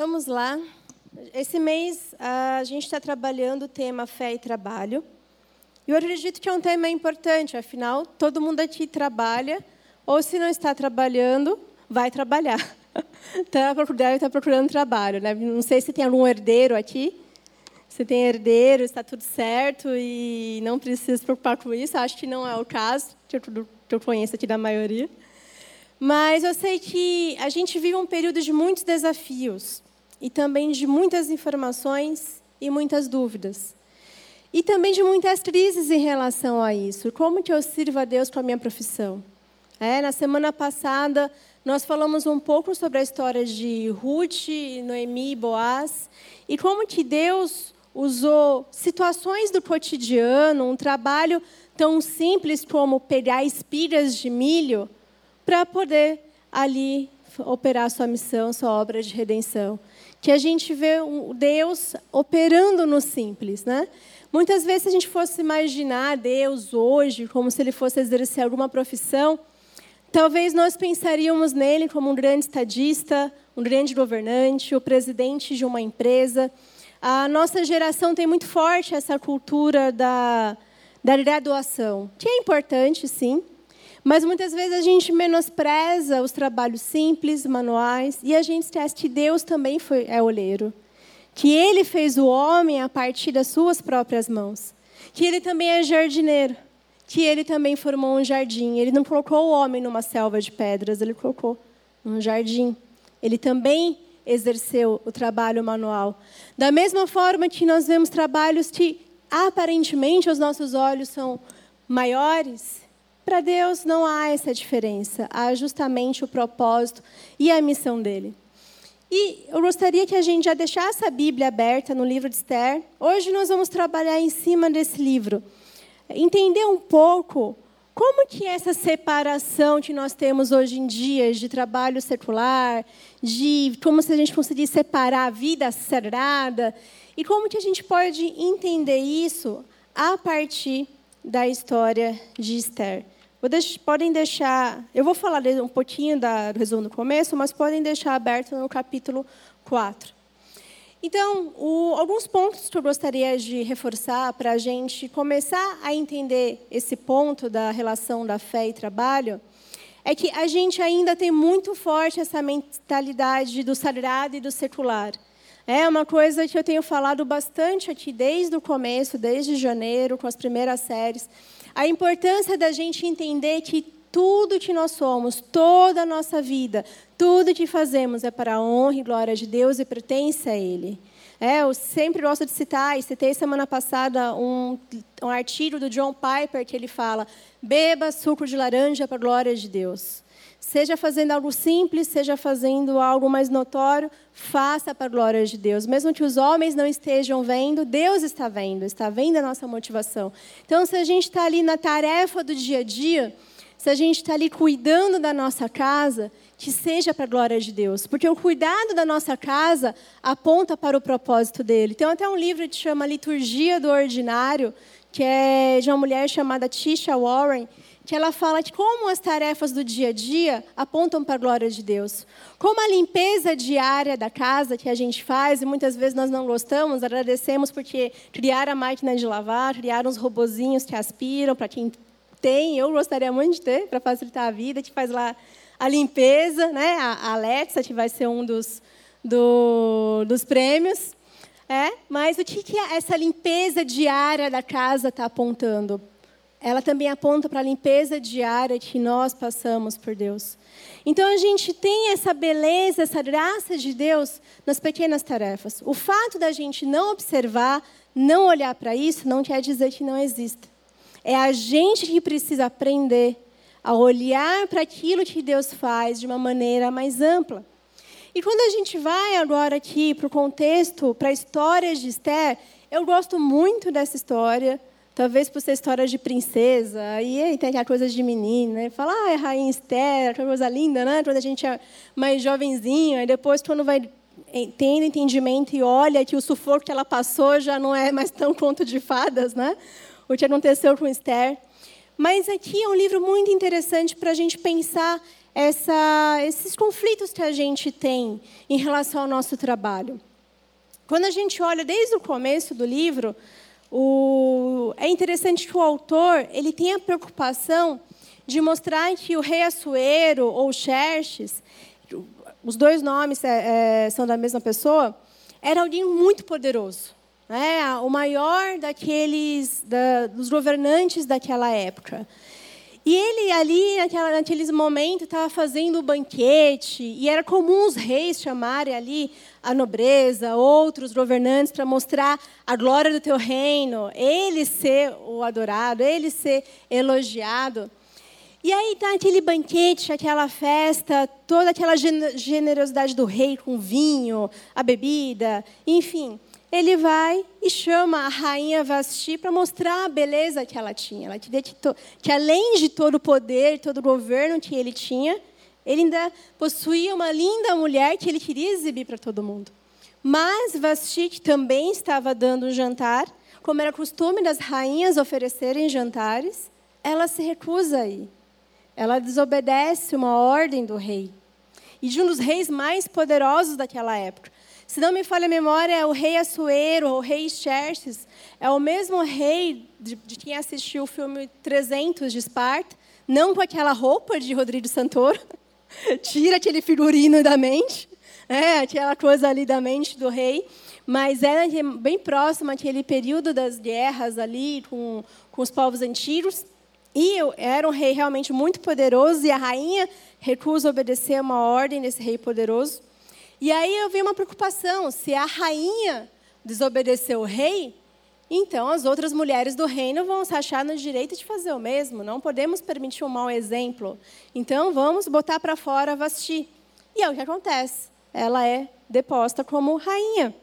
Vamos lá. Esse mês a gente está trabalhando o tema fé e trabalho. Eu acredito que é um tema importante, afinal, todo mundo aqui trabalha, ou se não está trabalhando, vai trabalhar. Tá deve estar procurando trabalho. Né? Não sei se tem algum herdeiro aqui. Se tem herdeiro, está tudo certo e não precisa se preocupar com isso. Acho que não é o caso, que eu conheço aqui da maioria. Mas eu sei que a gente vive um período de muitos desafios e também de muitas informações e muitas dúvidas. E também de muitas crises em relação a isso. Como que eu sirvo a Deus com a minha profissão? É, na semana passada, nós falamos um pouco sobre a história de Ruth, Noemi e Boaz, e como que Deus usou situações do cotidiano, um trabalho tão simples como pegar espigas de milho, para poder ali operar sua missão, sua obra de redenção. Que a gente vê Deus operando no simples, né? Muitas vezes, se a gente fosse imaginar Deus hoje como se ele fosse exercer alguma profissão, talvez nós pensaríamos nele como um grande estadista, um grande governante, o presidente de uma empresa. A nossa geração tem muito forte essa cultura da, da graduação, que é importante, sim, mas muitas vezes a gente menospreza os trabalhos simples, manuais, e a gente esquece que Deus também foi, é oleiro. Que Ele fez o homem a partir das suas próprias mãos. Que Ele também é jardineiro. Que Ele também formou um jardim. Ele não colocou o homem numa selva de pedras, Ele colocou num jardim. Ele também exerceu o trabalho manual. Da mesma forma que nós vemos trabalhos que aparentemente aos nossos olhos são maiores, para Deus não há essa diferença, há justamente o propósito e a missão dele. E eu gostaria que a gente já deixasse a Bíblia aberta no livro de Esther. Hoje nós vamos trabalhar em cima desse livro. Entender um pouco como que essa separação que nós temos hoje em dia de trabalho secular, de como se a gente conseguisse separar a vida sagrada, e como que a gente pode entender isso a partir da história de Esther podem deixar. Eu vou falar um pouquinho da, do resumo no começo, mas podem deixar aberto no capítulo 4. Então, o, alguns pontos que eu gostaria de reforçar para a gente começar a entender esse ponto da relação da fé e trabalho é que a gente ainda tem muito forte essa mentalidade do sagrado e do secular. É uma coisa que eu tenho falado bastante aqui desde o começo, desde janeiro, com as primeiras séries a importância da gente entender que tudo que nós somos, toda a nossa vida, tudo que fazemos é para a honra e glória de Deus e pertence a Ele. É, eu sempre gosto de citar, e citei semana passada um, um artigo do John Piper que ele fala: beba suco de laranja para a glória de Deus. Seja fazendo algo simples, seja fazendo algo mais notório, faça para a glória de Deus. Mesmo que os homens não estejam vendo, Deus está vendo, está vendo a nossa motivação. Então, se a gente está ali na tarefa do dia a dia, se a gente está ali cuidando da nossa casa, que seja para a glória de Deus. Porque o cuidado da nossa casa aponta para o propósito dele. Tem até um livro que chama Liturgia do Ordinário, que é de uma mulher chamada Tisha Warren, que ela fala de como as tarefas do dia a dia apontam para a glória de Deus. Como a limpeza diária da casa que a gente faz, e muitas vezes nós não gostamos, agradecemos porque criaram a máquina de lavar, criaram uns robozinhos que aspiram, para quem tem, eu gostaria muito de ter, para facilitar a vida, que faz lá a limpeza, né? a Alexa, que vai ser um dos, do, dos prêmios. É, mas o que, que essa limpeza diária da casa está apontando? Ela também aponta para a limpeza diária que nós passamos por Deus. Então a gente tem essa beleza, essa graça de Deus nas pequenas tarefas. O fato da gente não observar, não olhar para isso, não quer dizer que não exista. É a gente que precisa aprender a olhar para aquilo que Deus faz de uma maneira mais ampla. E quando a gente vai agora aqui para o contexto, para a história de Esther, eu gosto muito dessa história. Talvez por ser história de princesa, aí tem aquela coisa de menina, né? Fala, ah, é Rainha Esther, aquela coisa linda, né? Quando a gente é mais jovenzinho, aí depois, quando vai tendo entendimento e olha que o sufoco que ela passou já não é mais tão conto de fadas, né? O que aconteceu com Esther. Mas aqui é um livro muito interessante para a gente pensar essa, esses conflitos que a gente tem em relação ao nosso trabalho. Quando a gente olha desde o começo do livro, o, é interessante que o autor ele tem a preocupação de mostrar que o rei Assuero ou Xerxes, os dois nomes é, é, são da mesma pessoa, era alguém muito poderoso, né? o maior daqueles da, dos governantes daquela época. E ele ali, naquela, naqueles momentos, estava fazendo o banquete, e era comum os reis chamarem ali a nobreza, outros governantes, para mostrar a glória do teu reino, ele ser o adorado, ele ser elogiado. E aí está aquele banquete, aquela festa, toda aquela generosidade do rei com vinho, a bebida, enfim ele vai e chama a rainha Vasti para mostrar a beleza que ela tinha. Ela queria que, que, além de todo o poder, todo o governo que ele tinha, ele ainda possuía uma linda mulher que ele queria exibir para todo mundo. Mas Vasti, que também estava dando um jantar, como era costume das rainhas oferecerem jantares, ela se recusa a ir. Ela desobedece uma ordem do rei. E de um dos reis mais poderosos daquela época. Se não me falha a memória, é o rei Assuero, o rei Xerxes, é o mesmo rei de, de, quem assistiu o filme 300 de Esparta, não com aquela roupa de Rodrigo Santoro, tira aquele figurino da mente, é, aquela coisa ali da mente do rei, mas era bem próximo àquele período das guerras ali com, com os povos antigos, e era um rei realmente muito poderoso, e a rainha recusa obedecer a uma ordem desse rei poderoso. E aí eu vi uma preocupação: se a rainha desobedeceu o rei, então as outras mulheres do reino vão se achar no direito de fazer o mesmo. Não podemos permitir um mau exemplo. Então vamos botar para fora Vasti. E é o que acontece. Ela é deposta como rainha.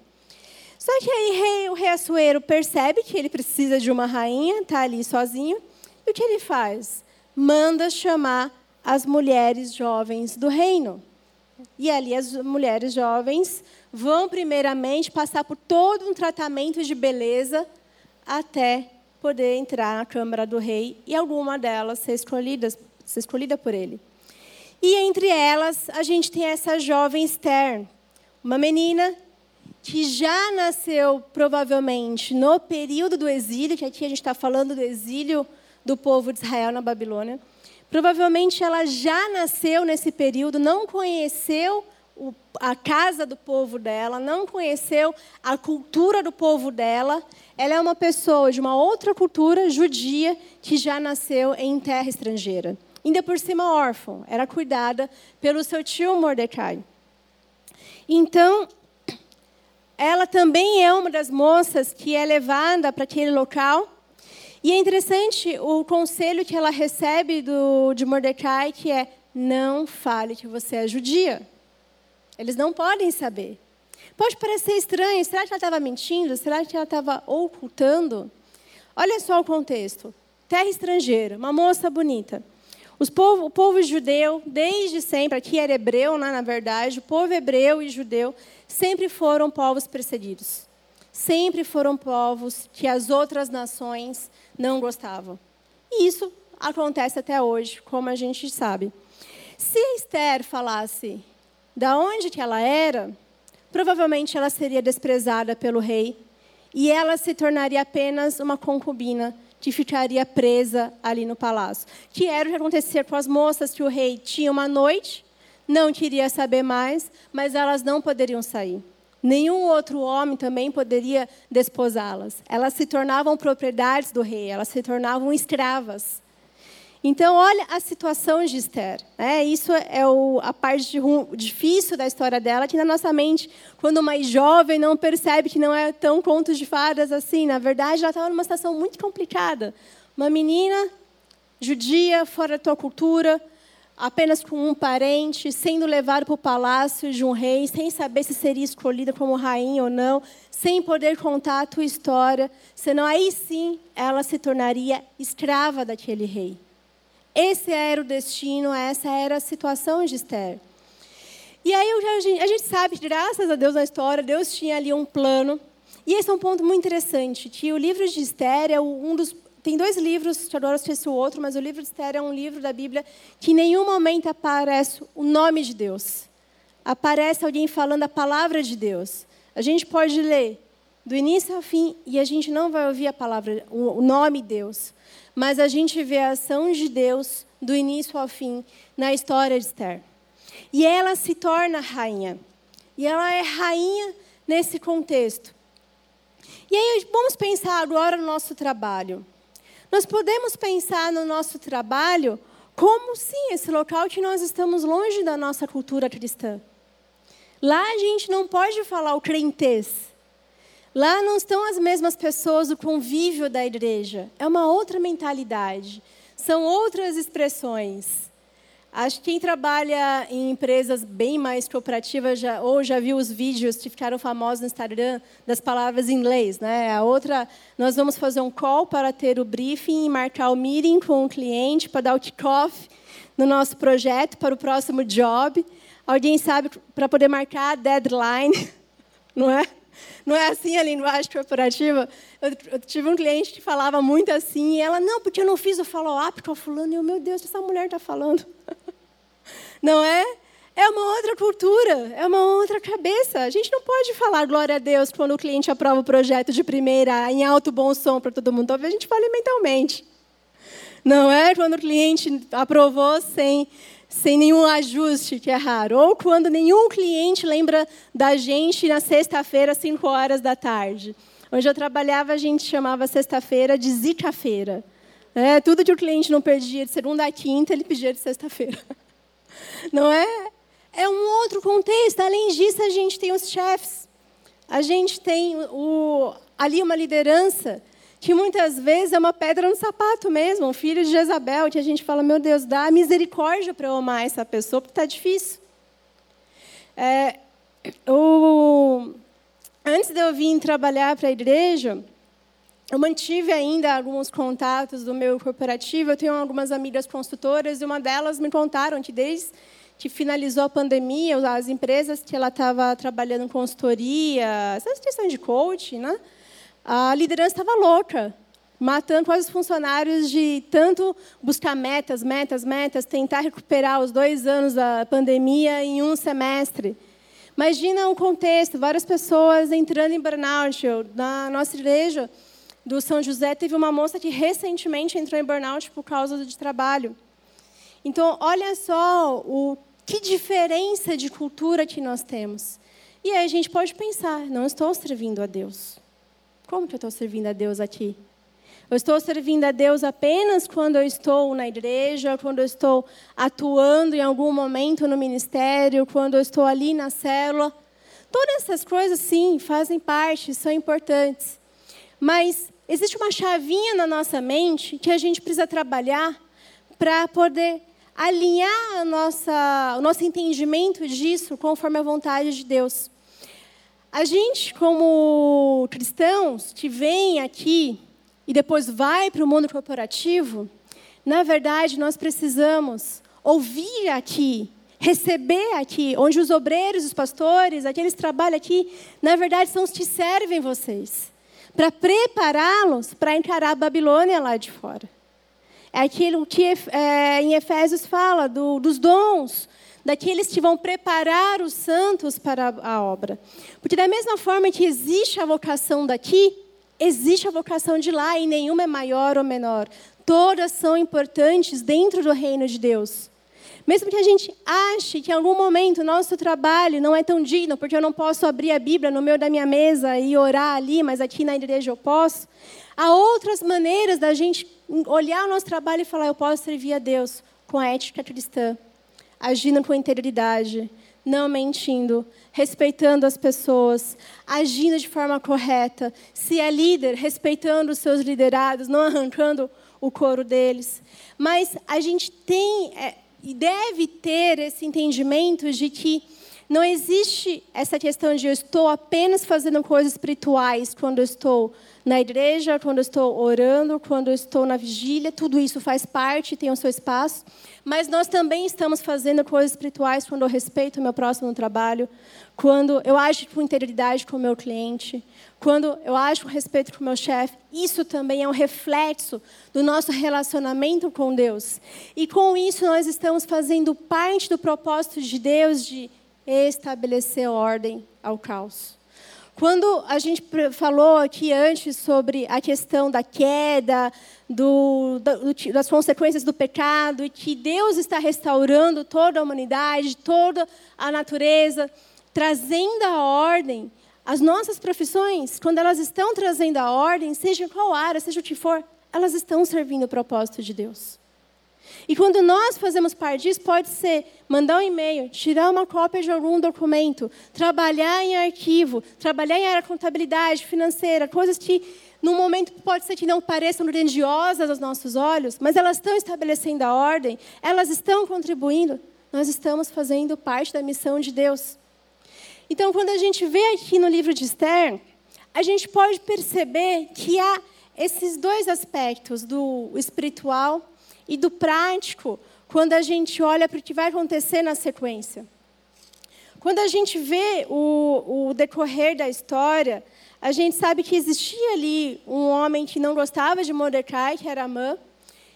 Só que aí rei, o rei Assuero percebe que ele precisa de uma rainha, está ali sozinho. E o que ele faz? Manda chamar as mulheres jovens do reino. E ali as mulheres jovens vão primeiramente passar por todo um tratamento de beleza até poder entrar na Câmara do Rei e alguma delas ser escolhida, ser escolhida por ele. E entre elas, a gente tem essa jovem Esther, uma menina que já nasceu provavelmente no período do exílio, que aqui a gente está falando do exílio do povo de Israel na Babilônia. Provavelmente ela já nasceu nesse período, não conheceu a casa do povo dela, não conheceu a cultura do povo dela. Ela é uma pessoa de uma outra cultura judia que já nasceu em terra estrangeira. Ainda por cima órfã, era cuidada pelo seu tio Mordecai. Então, ela também é uma das moças que é levada para aquele local e é interessante o conselho que ela recebe do, de Mordecai, que é: não fale que você é judia. Eles não podem saber. Pode parecer estranho, será que ela estava mentindo? Será que ela estava ocultando? Olha só o contexto: terra estrangeira, uma moça bonita. Povo, o povo judeu, desde sempre, aqui era hebreu, né, na verdade, o povo hebreu e judeu sempre foram povos perseguidos. Sempre foram povos que as outras nações não gostavam. E isso acontece até hoje, como a gente sabe. Se Esther falasse da onde que ela era, provavelmente ela seria desprezada pelo rei e ela se tornaria apenas uma concubina que ficaria presa ali no palácio. Que era o que acontecia com as moças que o rei tinha uma noite, não queria saber mais, mas elas não poderiam sair. Nenhum outro homem também poderia desposá-las. Elas se tornavam propriedades do rei, elas se tornavam escravas. Então, olha a situação de Esther. Né? Isso é o, a parte difícil da história dela, que na nossa mente, quando mais jovem, não percebe que não é tão conto de fadas assim. Na verdade, ela estava numa situação muito complicada. Uma menina judia, fora da tua cultura, apenas com um parente, sendo levado para o palácio de um rei, sem saber se seria escolhida como rainha ou não, sem poder contar a tua história, senão aí sim ela se tornaria escrava daquele rei. Esse era o destino, essa era a situação de Esther. E aí a gente, sabe, graças a Deus na história, Deus tinha ali um plano. E esse é um ponto muito interessante, que o livro de Esther é um dos tem dois livros, eu esqueci o outro, mas o livro de Esther é um livro da Bíblia que em nenhum momento aparece o nome de Deus. Aparece alguém falando a palavra de Deus. A gente pode ler do início ao fim e a gente não vai ouvir a palavra, o nome Deus. Mas a gente vê a ação de Deus do início ao fim na história de Esther. E ela se torna rainha. E ela é rainha nesse contexto. E aí vamos pensar agora no nosso trabalho. Nós podemos pensar no nosso trabalho como sim, esse local que nós estamos longe da nossa cultura cristã. Lá a gente não pode falar o crentez. Lá não estão as mesmas pessoas do convívio da igreja. É uma outra mentalidade. São outras expressões. Acho que quem trabalha em empresas bem mais cooperativas já, ou já viu os vídeos que ficaram famosos no Instagram das palavras em inglês. Né? A outra, nós vamos fazer um call para ter o briefing e marcar o meeting com o cliente para dar o kick-off no nosso projeto para o próximo job. Alguém sabe para poder marcar a deadline, não é? Não é assim a linguagem corporativa? Eu, eu, tive um cliente que falava muito assim, e ela, não, porque eu não fiz o follow-up com a fulano. E eu, meu Deus, essa mulher está falando. Não é? É uma outra cultura, é uma outra cabeça. A gente não pode falar glória a Deus quando o cliente aprova o projeto de primeira, em alto bom som para todo mundo. Talvez a gente fale mentalmente. Não é quando o cliente aprovou sem, sem nenhum ajuste, que é raro. Ou quando nenhum cliente lembra da gente na sexta-feira, às 5 horas da tarde. Onde eu trabalhava, a gente chamava sexta-feira de zica-feira. É, tudo que o cliente não perdia de segunda a quinta, ele pedia de sexta-feira. Não é? É um outro contexto. Além disso, a gente tem os chefes. A gente tem o, ali uma liderança que muitas vezes é uma pedra no sapato mesmo, um filho de Jezabel, que a gente fala, meu Deus, dá misericórdia para eu amar essa pessoa, porque está difícil. É, o, antes de eu vir trabalhar para a igreja, eu mantive ainda alguns contatos do meu corporativo. Eu tenho algumas amigas consultoras e uma delas me contaram que desde que finalizou a pandemia, as empresas que ela estava trabalhando consultoria, essas questões de coaching, né? A liderança estava louca, matando quase os funcionários de tanto buscar metas, metas, metas, tentar recuperar os dois anos da pandemia em um semestre. Imagina o contexto, várias pessoas entrando em burnout. Na nossa igreja, do São José, teve uma moça que recentemente entrou em burnout por causa de trabalho. Então, olha só o que diferença de cultura que nós temos. E aí a gente pode pensar, não estou servindo a Deus. Como que eu estou servindo a Deus aqui? Eu estou servindo a Deus apenas quando eu estou na igreja, quando eu estou atuando em algum momento no ministério, quando eu estou ali na célula. Todas essas coisas, sim, fazem parte, são importantes. Mas existe uma chavinha na nossa mente que a gente precisa trabalhar para poder alinhar nossa, o nosso entendimento disso conforme a vontade de Deus. A gente, como cristãos que vem aqui e depois vai para o mundo corporativo, na verdade, nós precisamos ouvir aqui, receber aqui, onde os obreiros, os pastores, aqueles que trabalham aqui, na verdade, são os que servem vocês para prepará-los para encarar a Babilônia lá de fora. É aquilo que é, em Efésios fala do, dos dons, daqueles que vão preparar os santos para a obra. Porque da mesma forma que existe a vocação daqui, existe a vocação de lá e nenhuma é maior ou menor. Todas são importantes dentro do reino de Deus. Mesmo que a gente ache que em algum momento nosso trabalho não é tão digno, porque eu não posso abrir a Bíblia no meio da minha mesa e orar ali, mas aqui na igreja eu posso, há outras maneiras da gente olhar o nosso trabalho e falar: eu posso servir a Deus com a ética cristã, agindo com integridade, não mentindo, respeitando as pessoas, agindo de forma correta. Se é líder, respeitando os seus liderados, não arrancando o couro deles. Mas a gente tem. É, e deve ter esse entendimento de que Não existe essa questão de eu estou apenas fazendo coisas espirituais quando eu estou na igreja, quando eu estou orando, quando eu estou na vigília, tudo isso faz parte, tem o seu espaço. Mas nós também estamos fazendo coisas espirituais quando eu respeito o meu próximo no trabalho, quando eu ajo com integridade com o meu cliente, quando eu ajo com respeito com o meu chefe. Isso também é um reflexo do nosso relacionamento com Deus. E com isso nós estamos fazendo parte do propósito de Deus de estabelecer ordem ao caos. Quando a gente falou aqui antes sobre a questão da queda, do, das consequências do pecado, e que Deus está restaurando toda a humanidade, toda a natureza, trazendo a ordem, as nossas profissões, quando elas estão trazendo a ordem, seja qual área, seja o que for, elas estão servindo o propósito de Deus. E quando nós fazemos parte disso, pode ser mandar um e-mail, tirar uma cópia de algum documento, trabalhar em arquivo, trabalhar em área de contabilidade, financeira, coisas que, no momento, pode ser que não pareçam grandiosas aos nossos olhos, mas elas estão estabelecendo a ordem, elas estão contribuindo. Nós estamos fazendo parte da missão de Deus. Então, quando a gente vê aqui no livro de Esther, a gente pode perceber que há esses dois aspectos, do espiritual e do prático quando a gente olha para o que vai acontecer na sequência. Quando a gente vê o, o decorrer da história, a gente sabe que existia ali um homem que não gostava de Mordecai, que era Amã,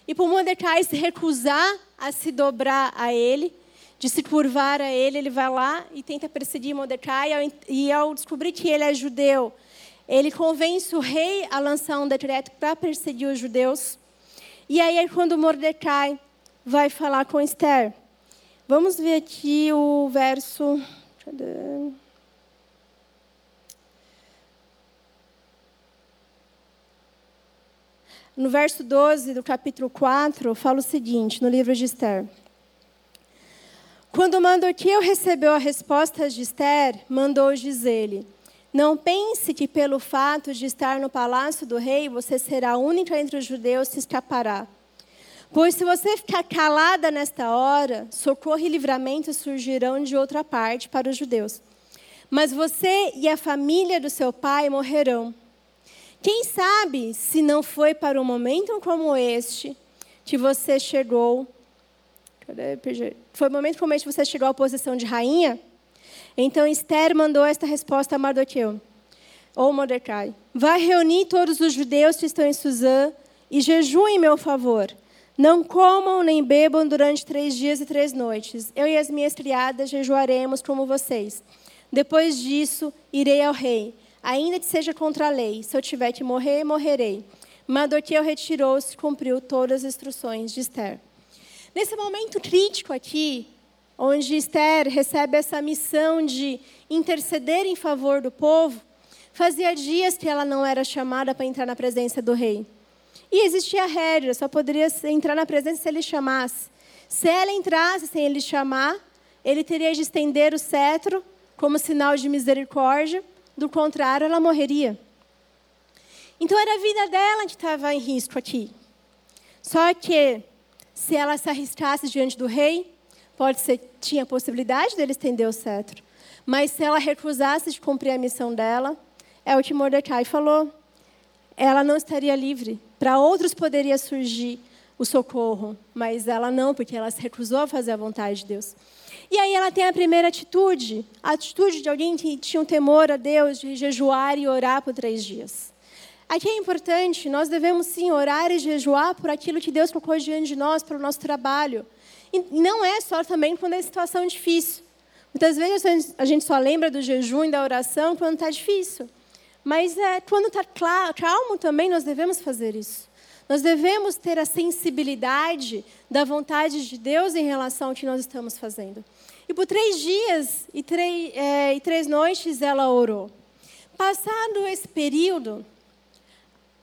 e por Mordecai se recusar a se dobrar a ele, de se curvar a ele, ele vai lá e tenta perseguir Mordecai, e ao descobrir que ele é judeu, ele convence o rei a lançar um decreto para perseguir os judeus. E aí é quando Mordecai vai falar com Esther. Vamos ver aqui o verso. No verso 12 do capítulo 4, fala o seguinte, no livro de Esther. Quando Mardoqueu recebeu a resposta de Esther, mandou dizer-lhe: não pense que pelo fato de estar no palácio do rei, você será única entre os judeus que escapará. Pois se você ficar calada nesta hora, socorro e livramento surgirão de outra parte para os judeus. Mas você e a família do seu pai morrerão. Quem sabe se não foi para um momento como este que você chegou. Foi um momento como este que você chegou à posição de rainha? Então Esther mandou esta resposta a Mardoqueu, ou Mordecai: Vá reunir todos os judeus que estão em Suzã e jejuem em meu favor. Não comam nem bebam durante três dias e três noites. Eu e as minhas criadas jejuaremos como vocês. Depois disso, irei ao rei, ainda que seja contra a lei. Se eu tiver que morrer, morrerei. Mardoqueu retirou-se e cumpriu todas as instruções de Esther. Nesse momento crítico aqui, onde Esther recebe essa missão de interceder em favor do povo, fazia dias que ela não era chamada para entrar na presença do rei. E existia regra, só poderia entrar na presença se ele chamasse. Se ela entrasse sem ele chamar, ele teria de estender o cetro como sinal de misericórdia, do contrário, ela morreria. Então era a vida dela que estava em risco aqui. Só que, se ela se arriscasse diante do rei, Pode ser, tinha a possibilidade dele estender o cetro. Mas se ela recusasse de cumprir a missão dela, é o que Mordecai falou. Ela não estaria livre. Para outros poderia surgir o socorro, mas ela não, porque ela se recusou a fazer a vontade de Deus. E aí ela tem a primeira atitude, a atitude de alguém que tinha um temor a Deus, de jejuar e orar por três dias. Aqui é importante, nós devemos sim orar e jejuar por aquilo que Deus colocou diante de nós, pelo nosso trabalho. E não é só também quando é situação difícil. Muitas vezes a gente só lembra do jejum e da oração quando está difícil. Mas é, quando está calmo também nós devemos fazer isso. Nós devemos ter a sensibilidade da vontade de Deus em relação ao que nós estamos fazendo. E por três dias e três, é, e três noites ela orou. Passado esse período,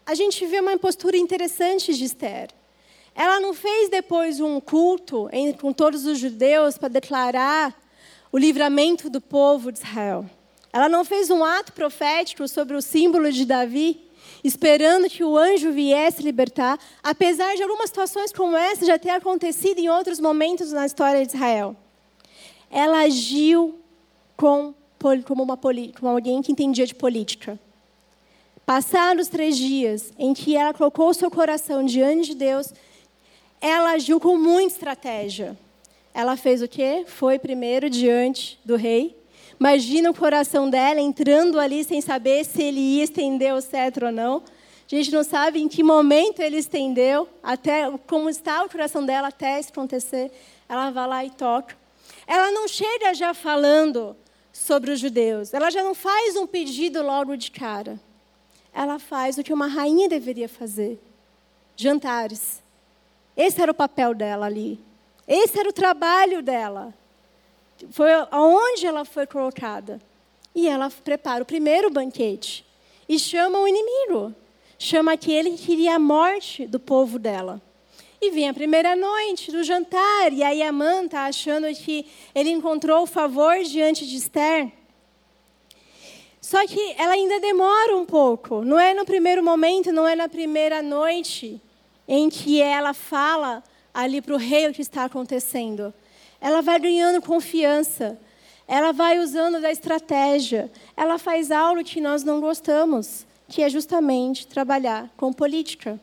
a gente vê uma postura interessante de Esther. Ela não fez depois um culto com todos os judeus para declarar o livramento do povo de Israel. Ela não fez um ato profético sobre o símbolo de Davi, esperando que o anjo viesse libertar, apesar de algumas situações como essa já ter acontecido em outros momentos na história de Israel. Ela agiu com, como, uma, como alguém que entendia de política. Passados três dias em que ela colocou seu coração diante de Deus, ela agiu com muita estratégia. Ela fez o quê? Foi primeiro diante do rei. Imagina o coração dela entrando ali sem saber se ele ia estender o cetro ou não. A gente não sabe em que momento ele estendeu, até como está o coração dela até isso acontecer. Ela vai lá e toca. Ela não chega já falando sobre os judeus. Ela já não faz um pedido logo de cara. Ela faz o que uma rainha deveria fazer: jantares. Esse era o papel dela ali. Esse era o trabalho dela. Foi aonde ela foi colocada. E ela prepara o primeiro banquete e chama o inimigo. Chama aquele que queria a morte do povo dela. E vem a primeira noite do jantar, e aí Amã está achando que ele encontrou o favor diante de Esther. Só que ela ainda demora um pouco. Não é no primeiro momento, não é na primeira noite em que ela fala ali para o rei o que está acontecendo. Ela vai ganhando confiança. Ela vai usando da estratégia. Ela faz algo que nós não gostamos, que é justamente trabalhar com política.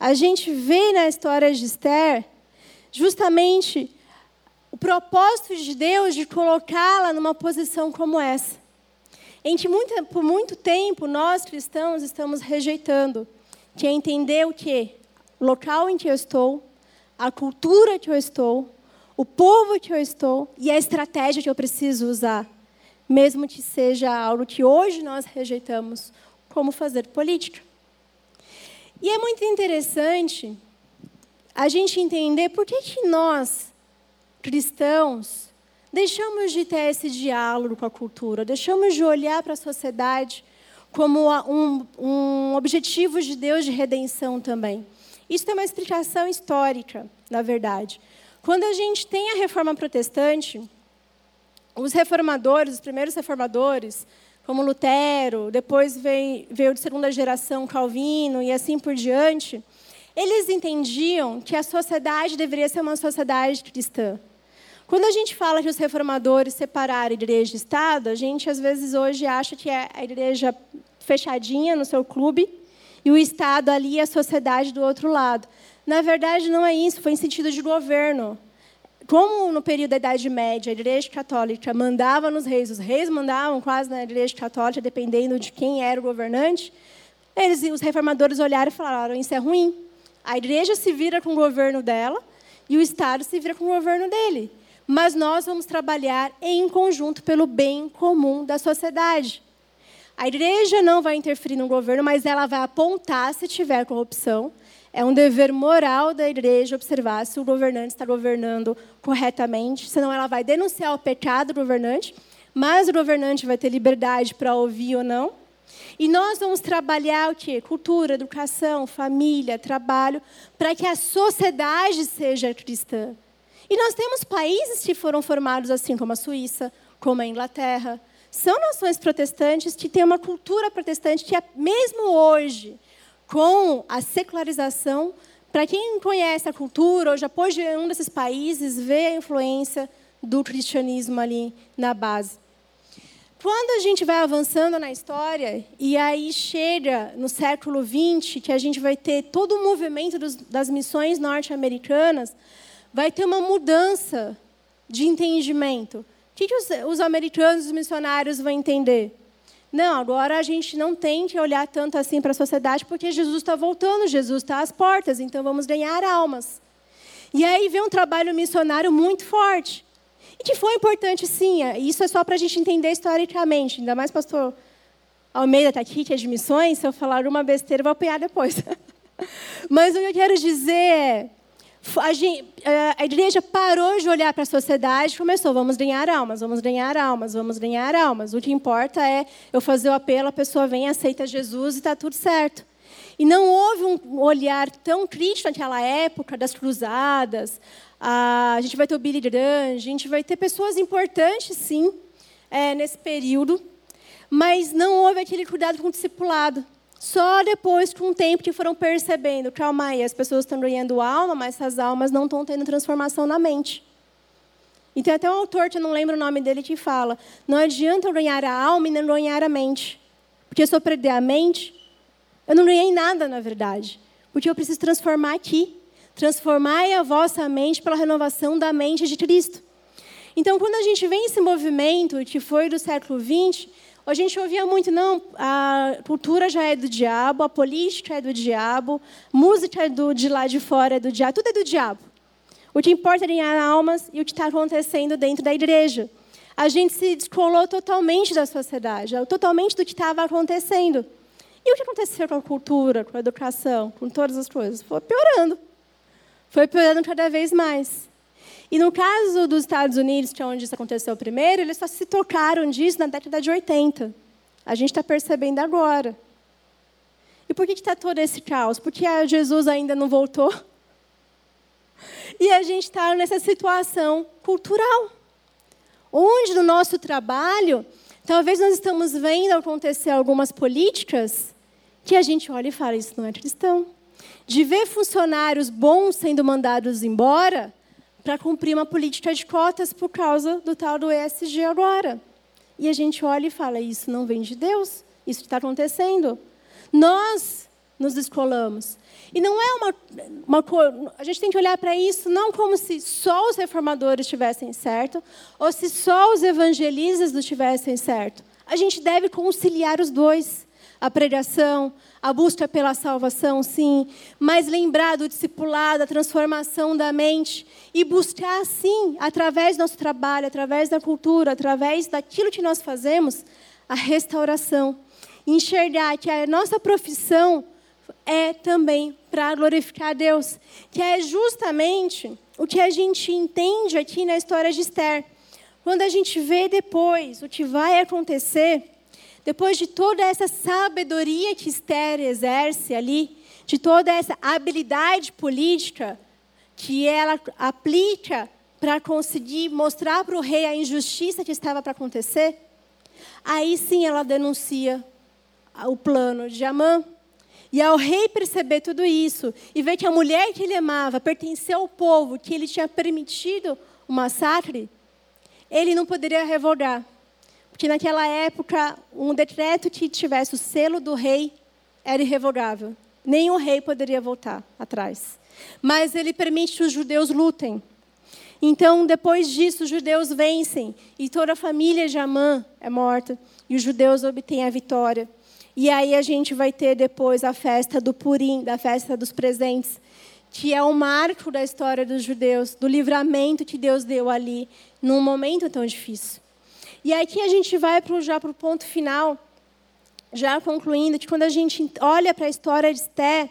A gente vê na história de Esther justamente o propósito de Deus de colocá-la numa posição como essa. Em que muito, por muito tempo nós cristãos estamos rejeitando, é entender o que? Local em que eu estou, a cultura que eu estou, o povo que eu estou e a estratégia que eu preciso usar, mesmo que seja algo que hoje nós rejeitamos, como fazer política. E é muito interessante a gente entender por que, que nós, cristãos, deixamos de ter esse diálogo com a cultura, deixamos de olhar para a sociedade como um, um objetivo de Deus de redenção também. Isso tem uma explicação histórica, na verdade. Quando a gente tem a reforma protestante, os reformadores, os primeiros reformadores, como Lutero, depois veio, veio de segunda geração Calvino e assim por diante, eles entendiam que a sociedade deveria ser uma sociedade cristã. Quando a gente fala que os reformadores separaram igreja e Estado, a gente às vezes hoje acha que é a igreja fechadinha no seu clube e o Estado ali e a sociedade do outro lado. Na verdade, não é isso, foi em sentido de governo. Como no período da Idade Média, a Igreja Católica mandava nos reis, os reis mandavam quase na Igreja Católica, dependendo de quem era o governante, eles, os reformadores olharam e falaram: Isso é ruim. A igreja se vira com o governo dela e o Estado se vira com o governo dele. Mas nós vamos trabalhar em conjunto pelo bem comum da sociedade. A igreja não vai interferir no governo, mas ela vai apontar se tiver corrupção. É um dever moral da igreja observar se o governante está governando corretamente, senão ela vai denunciar o pecado do governante, mas o governante vai ter liberdade para ouvir ou não. E nós vamos trabalhar o quê? Cultura, educação, família, trabalho, para que a sociedade seja cristã. E nós temos países que foram formados assim, como a Suíça, como a Inglaterra, são nações protestantes que têm uma cultura protestante que, é, mesmo hoje, com a secularização, para quem conhece a cultura, ou já pôde um desses países, vê a influência do cristianismo ali na base. Quando a gente vai avançando na história, e aí chega no século XX, que a gente vai ter todo o movimento dos, das missões norte-americanas, vai ter uma mudança de entendimento. O que, que os, os americanos, os missionários vão entender? Não, agora a gente não tem que olhar tanto assim para a sociedade, porque Jesus está voltando, Jesus está às portas, então vamos ganhar almas. E aí vem um trabalho missionário muito forte. E que foi importante, sim. É, isso é só para a gente entender historicamente. Ainda mais pastor Almeida está aqui, que é de missões. Se eu falar uma besteira, eu vou apanhar depois. Mas o que eu quero dizer é a, gente, eh, a igreja parou de olhar para a sociedade e começou, vamos ganhar almas, vamos ganhar almas, vamos ganhar almas. O que importa é eu fazer o apelo, a pessoa vem, aceita Jesus e está tudo certo. E não houve um olhar tão crítico naquela época das cruzadas. A gente vai ter o Billy Graham, a gente vai ter pessoas importantes, sim, é, nesse período. Mas não houve aquele cuidado com o discipulado. Só depois, com o tempo, que foram percebendo, calma aí, as pessoas estão ganhando alma, mas essas almas não estão tendo transformação na mente. E tem até um autor, que eu não lembro o nome dele, que fala: não adianta eu ganhar a alma e não ganhar a mente. Porque se eu perder a mente, eu não ganhei nada, na verdade. Porque eu preciso transformar aqui. Transformar a vossa mente pela renovação da mente de Cristo. Então, quando a gente vê esse movimento, que foi do século XX, a gente ouvia muito, não, a cultura já é do diabo, a política é do diabo, música é do, de lá de fora é do diabo, tudo é do diabo. O que importa é ganhar almas e o que está acontecendo dentro da igreja. A gente se descolou totalmente da sociedade, totalmente do que estava acontecendo. E o que aconteceu com a cultura, com a educação, com todas as coisas? Foi piorando. Foi piorando cada vez mais. E no caso dos Estados Unidos, que é onde isso aconteceu primeiro, eles só se tocaram disso na década de 80. A gente está percebendo agora. E por que está todo esse caos? Porque Jesus ainda não voltou. E a gente está nessa situação cultural, onde no nosso trabalho, talvez nós estamos vendo acontecer algumas políticas que a gente olha e fala: isso não é cristão. De ver funcionários bons sendo mandados embora para cumprir uma política de cotas por causa do tal do ESG agora. E a gente olha e fala: isso não vem de Deus, isso está acontecendo. Nós nos descolamos. E não é uma, uma a gente tem que olhar para isso não como se só os reformadores tivessem certo, ou se só os evangelistas não tivessem certo. A gente deve conciliar os dois. A pregação, a busca pela salvação, sim, mas lembrar do discipulado, a transformação da mente e buscar, sim, através do nosso trabalho, através da cultura, através daquilo que nós fazemos, a restauração. Enxergar que a nossa profissão é também para glorificar a Deus, que é justamente o que a gente entende aqui na história de Esther. Quando a gente vê depois o que vai acontecer, depois de toda essa sabedoria que Esther exerce ali, de toda essa habilidade política que ela aplica para conseguir mostrar para o rei a injustiça que estava para acontecer, aí sim ela denuncia o plano de Amã. E ao rei perceber tudo isso e ver que a mulher que ele amava pertencia ao povo que ele tinha permitido o massacre, ele não poderia revogar. Porque naquela época, um decreto que tivesse o selo do rei era irrevogável. Nenhum rei poderia voltar atrás. Mas ele permite que os judeus lutem. Então, depois disso, os judeus vencem e toda a família de Amã é morta e os judeus obtêm a vitória. E aí a gente vai ter depois a festa do Purim, da festa dos presentes, que é o marco da história dos judeus, do livramento que Deus deu ali, num momento tão difícil. E aqui a gente vai pro, já para o ponto final, já concluindo, que quando a gente olha para a história de Esté,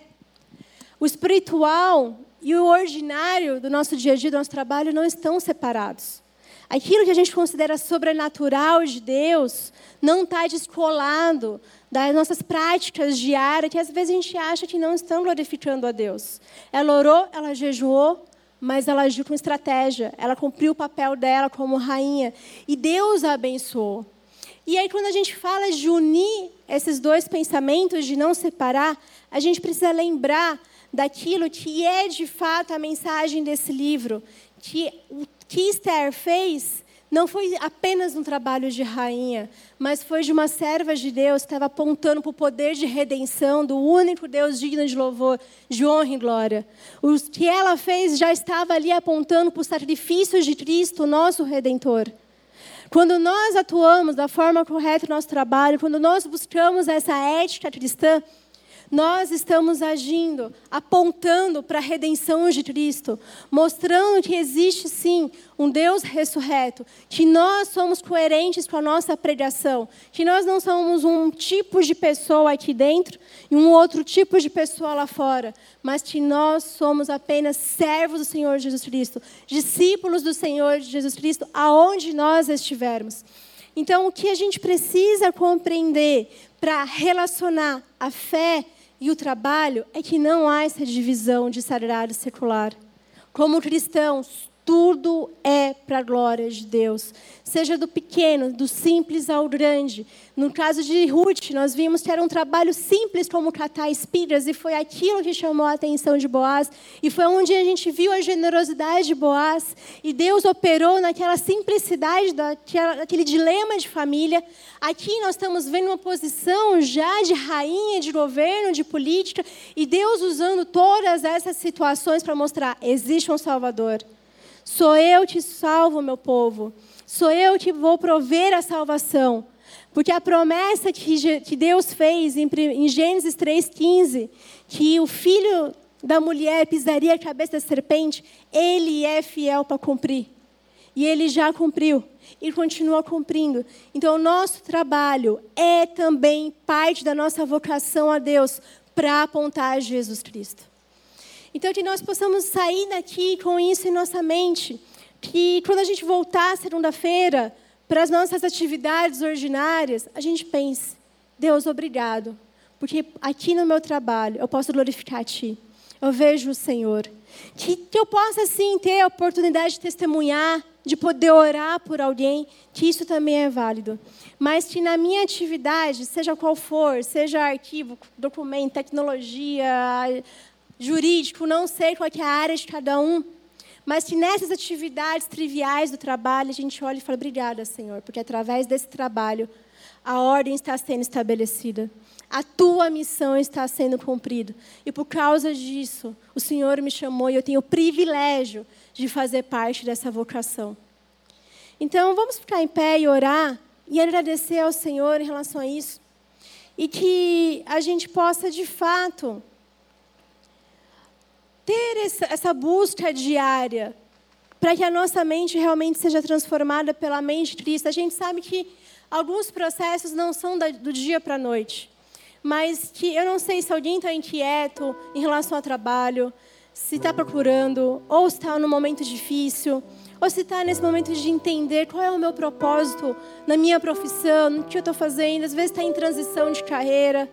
o espiritual e o ordinário do nosso dia a dia, do nosso trabalho, não estão separados. Aquilo que a gente considera sobrenatural de Deus não está descolado das nossas práticas diárias, que às vezes a gente acha que não estão glorificando a Deus. Ela orou, ela jejuou, mas ela agiu com estratégia. Ela cumpriu o papel dela como rainha. E Deus a abençoou. E aí, quando a gente fala de unir esses dois pensamentos, de não separar, a gente precisa lembrar daquilo que é de fato a mensagem desse livro. Que o que Esther fez não foi apenas um trabalho de rainha, mas foi de uma serva de Deus que estava apontando para o poder de redenção do único Deus digno de louvor, de honra e glória. O que ela fez já estava ali apontando para o sacrifício de Cristo, nosso Redentor. Quando nós atuamos da forma correta no nosso trabalho, quando nós buscamos essa ética cristã, nós estamos agindo, apontando para a redenção de Cristo, mostrando que existe sim um Deus ressurreto, que nós somos coerentes com a nossa pregação, que nós não somos um tipo de pessoa aqui dentro e um outro tipo de pessoa lá fora, mas que nós somos apenas servos do Senhor Jesus Cristo, discípulos do Senhor Jesus Cristo, aonde nós estivermos. Então, o que a gente precisa compreender para relacionar a fé e o trabalho é que não há essa divisão de e secular. Como cristãos, tudo é para a glória de Deus. Seja do pequeno, do simples ao grande. No caso de Ruth, nós vimos que era um trabalho simples como catar espigas, e foi aquilo que chamou a atenção de Boaz. E foi onde a gente viu a generosidade de Boaz. E Deus operou naquela simplicidade, daquela, daquele dilema de família. Aqui nós estamos vendo uma posição já de rainha, de governo, de política, e Deus usando todas essas situações para mostrar: existe um Salvador. Sou eu que salvo meu povo. Sou eu que vou prover a salvação. Porque a promessa que Deus fez em Gênesis 3,15, que o filho da mulher pisaria a cabeça da serpente, ele é fiel para cumprir. E ele já cumpriu e continua cumprindo. Então, o nosso trabalho é também parte da nossa vocação a Deus para apontar a Jesus Cristo. Então, que nós possamos sair daqui com isso em nossa mente. Que quando a gente voltar segunda-feira para as nossas atividades ordinárias, a gente pense: Deus, obrigado. Porque aqui no meu trabalho eu posso glorificar a Ti. Eu vejo o Senhor. Que, que eu possa, sim, ter a oportunidade de testemunhar, de poder orar por alguém, que isso também é válido. Mas que na minha atividade, seja qual for, seja arquivo, documento, tecnologia, jurídico, não sei qual é a área de cada um, mas que nessas atividades triviais do trabalho a gente olha e fala: obrigada, Senhor, porque através desse trabalho a ordem está sendo estabelecida, a tua missão está sendo cumprida. E por causa disso, o Senhor me chamou e eu tenho o privilégio de fazer parte dessa vocação. Então, vamos ficar em pé e orar e agradecer ao Senhor em relação a isso. E que a gente possa, de fato, ter essa, busca diária para que a nossa mente realmente seja transformada pela mente de Cristo. A gente sabe que alguns processos não são do dia para a noite, mas que eu não sei se alguém está inquieto em relação ao trabalho, se está procurando, ou está num momento difícil, ou se está nesse momento de entender qual é o meu propósito na minha profissão, no que eu estou fazendo, às vezes está em transição de carreira.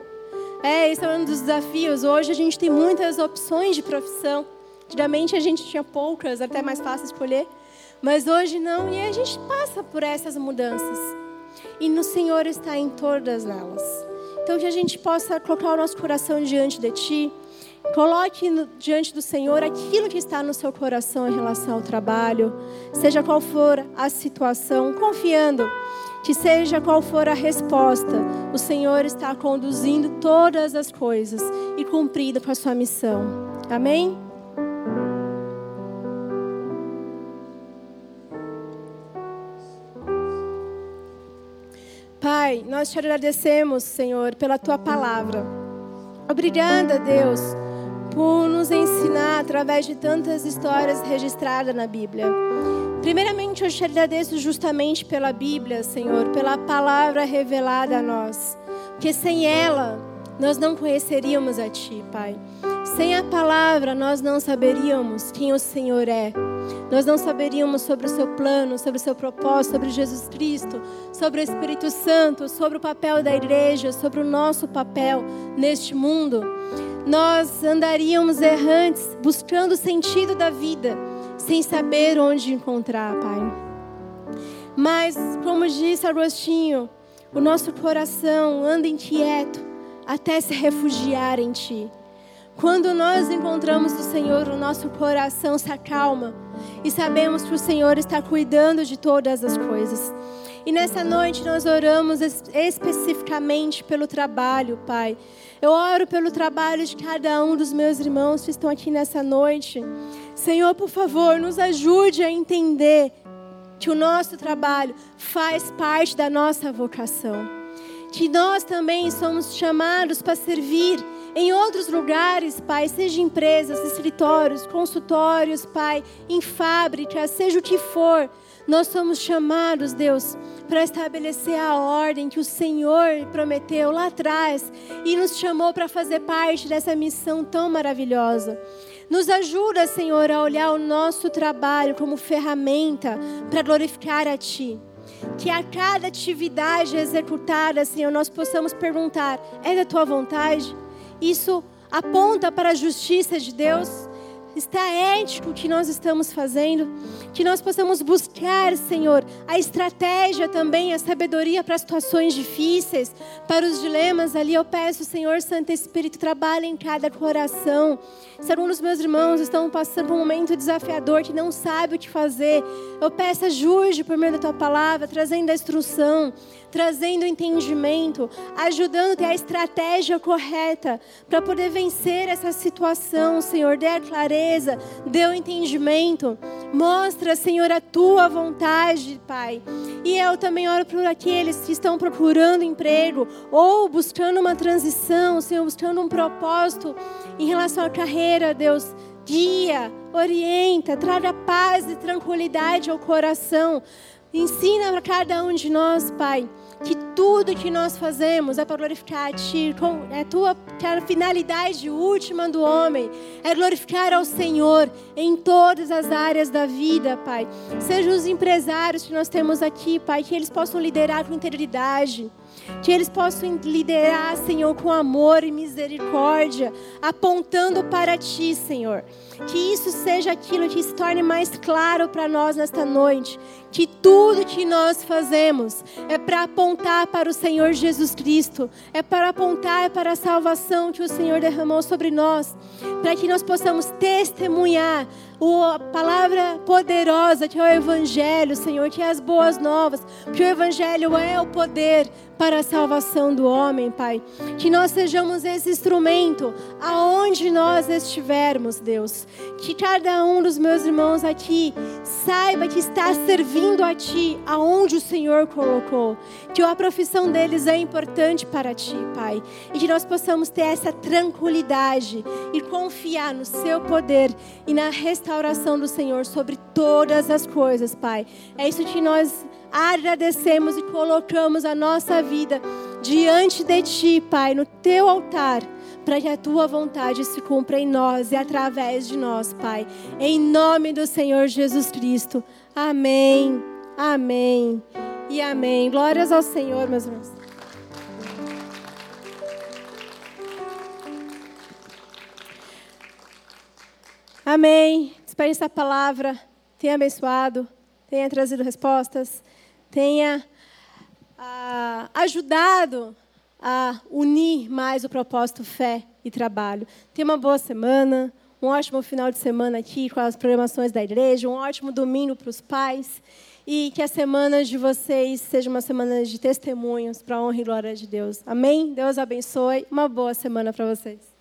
É, esse é um dos desafios. Hoje a gente tem muitas opções de profissão. Antigamente a gente tinha poucas, até mais fácil escolher. Mas hoje não, e a gente passa por essas mudanças. E no Senhor está em todas elas. Então que a gente possa colocar o nosso coração diante de Ti. Coloque no, diante do Senhor aquilo que está no seu coração em relação ao trabalho, seja qual for a situação, confiando que seja qual for a resposta, o Senhor está conduzindo todas as coisas e cumprindo com a sua missão. Amém? Pai, nós te agradecemos, Senhor, pela tua palavra. Obrigada, Deus, por nos ensinar através de tantas histórias registradas na Bíblia. Primeiramente, eu te agradeço justamente pela Bíblia, Senhor, pela palavra revelada a nós. Porque sem ela, nós não conheceríamos a Ti, Pai. Sem a palavra, nós não saberíamos quem o Senhor é. Nós não saberíamos sobre o seu plano, sobre o seu propósito, sobre Jesus Cristo, sobre o Espírito Santo, sobre o papel da igreja, sobre o nosso papel neste mundo. Nós andaríamos errantes, buscando o sentido da vida sem saber onde encontrar, Pai. Mas, como disse Agostinho, o nosso coração anda inquieto até se refugiar em Ti. Quando nós encontramos o Senhor, o nosso coração se acalma e sabemos que o Senhor está cuidando de todas as coisas. E nessa noite nós oramos especificamente pelo trabalho, Pai. Eu oro pelo trabalho de cada um dos meus irmãos que estão aqui nessa noite. Senhor, por favor, nos ajude a entender que o nosso trabalho faz parte da nossa vocação. Que nós também somos chamados para servir em outros lugares, Pai, seja empresas, escritórios, consultórios, Pai, em fábricas, seja o que for. Nós somos chamados, Deus, para estabelecer a ordem que o Senhor prometeu lá atrás e nos chamou para fazer parte dessa missão tão maravilhosa. Nos ajuda, Senhor, a olhar o nosso trabalho como ferramenta para glorificar a Ti. Que a cada atividade executada, Senhor, nós possamos perguntar: é da Tua vontade? Isso aponta para a justiça de Deus? está ético o que nós estamos fazendo, que nós possamos buscar, Senhor, a estratégia também, a sabedoria para situações difíceis, para os dilemas ali. Eu peço, Senhor Santo Espírito, trabalhe em cada coração. Se algum dos meus irmãos estão passando por um momento desafiador, que não sabe o que fazer, eu peço ajude por meio da tua palavra, trazendo a instrução, trazendo entendimento, ajudando ter a estratégia correta para poder vencer essa situação, Senhor. Dê a clareza, dê o entendimento. Mostra, Senhor, a tua vontade, Pai. E eu também oro por aqueles que estão procurando emprego ou buscando uma transição, Senhor, buscando um propósito em relação à carreira, Deus. Guia, orienta, traga paz e tranquilidade ao coração. Ensina para cada um de nós, Pai, que tudo que nós fazemos é para glorificar a Ti, é a tua a finalidade última do homem é glorificar ao Senhor em todas as áreas da vida, Pai. Sejam os empresários que nós temos aqui, Pai, que eles possam liderar com integridade. Que eles possam liderar, Senhor, com amor e misericórdia, apontando para Ti, Senhor. Que isso seja aquilo que se torne mais claro para nós nesta noite. Que tudo que nós fazemos é para apontar para o Senhor Jesus Cristo, é para apontar para a salvação que o Senhor derramou sobre nós, para que nós possamos testemunhar a palavra poderosa que é o Evangelho, Senhor, que é as boas novas, que o Evangelho é o poder para a salvação do homem, Pai. Que nós sejamos esse instrumento aonde nós estivermos, Deus. Que cada um dos meus irmãos aqui saiba que está servindo a Ti aonde o Senhor colocou. Que a profissão deles é importante para Ti, Pai. E que nós possamos ter essa tranquilidade e confiar no Seu poder e na restauração do Senhor sobre todas as coisas, Pai. É isso que nós agradecemos e colocamos a nossa vida diante de Ti, Pai, no Teu altar, para que a Tua vontade se cumpra em nós e através de nós, Pai. Em nome do Senhor Jesus Cristo. Amém, amém e amém. Glórias ao Senhor, meus irmãos. Amém. Espero essa palavra tenha abençoado, tenha trazido respostas tenha ah, ajudado a unir mais o propósito fé e trabalho. Tenha uma boa semana, um ótimo final de semana aqui com as programações da igreja, um ótimo domingo para os pais e que a semana de vocês seja uma semana de testemunhos para a honra e glória de Deus. Amém? Deus abençoe. Uma boa semana para vocês.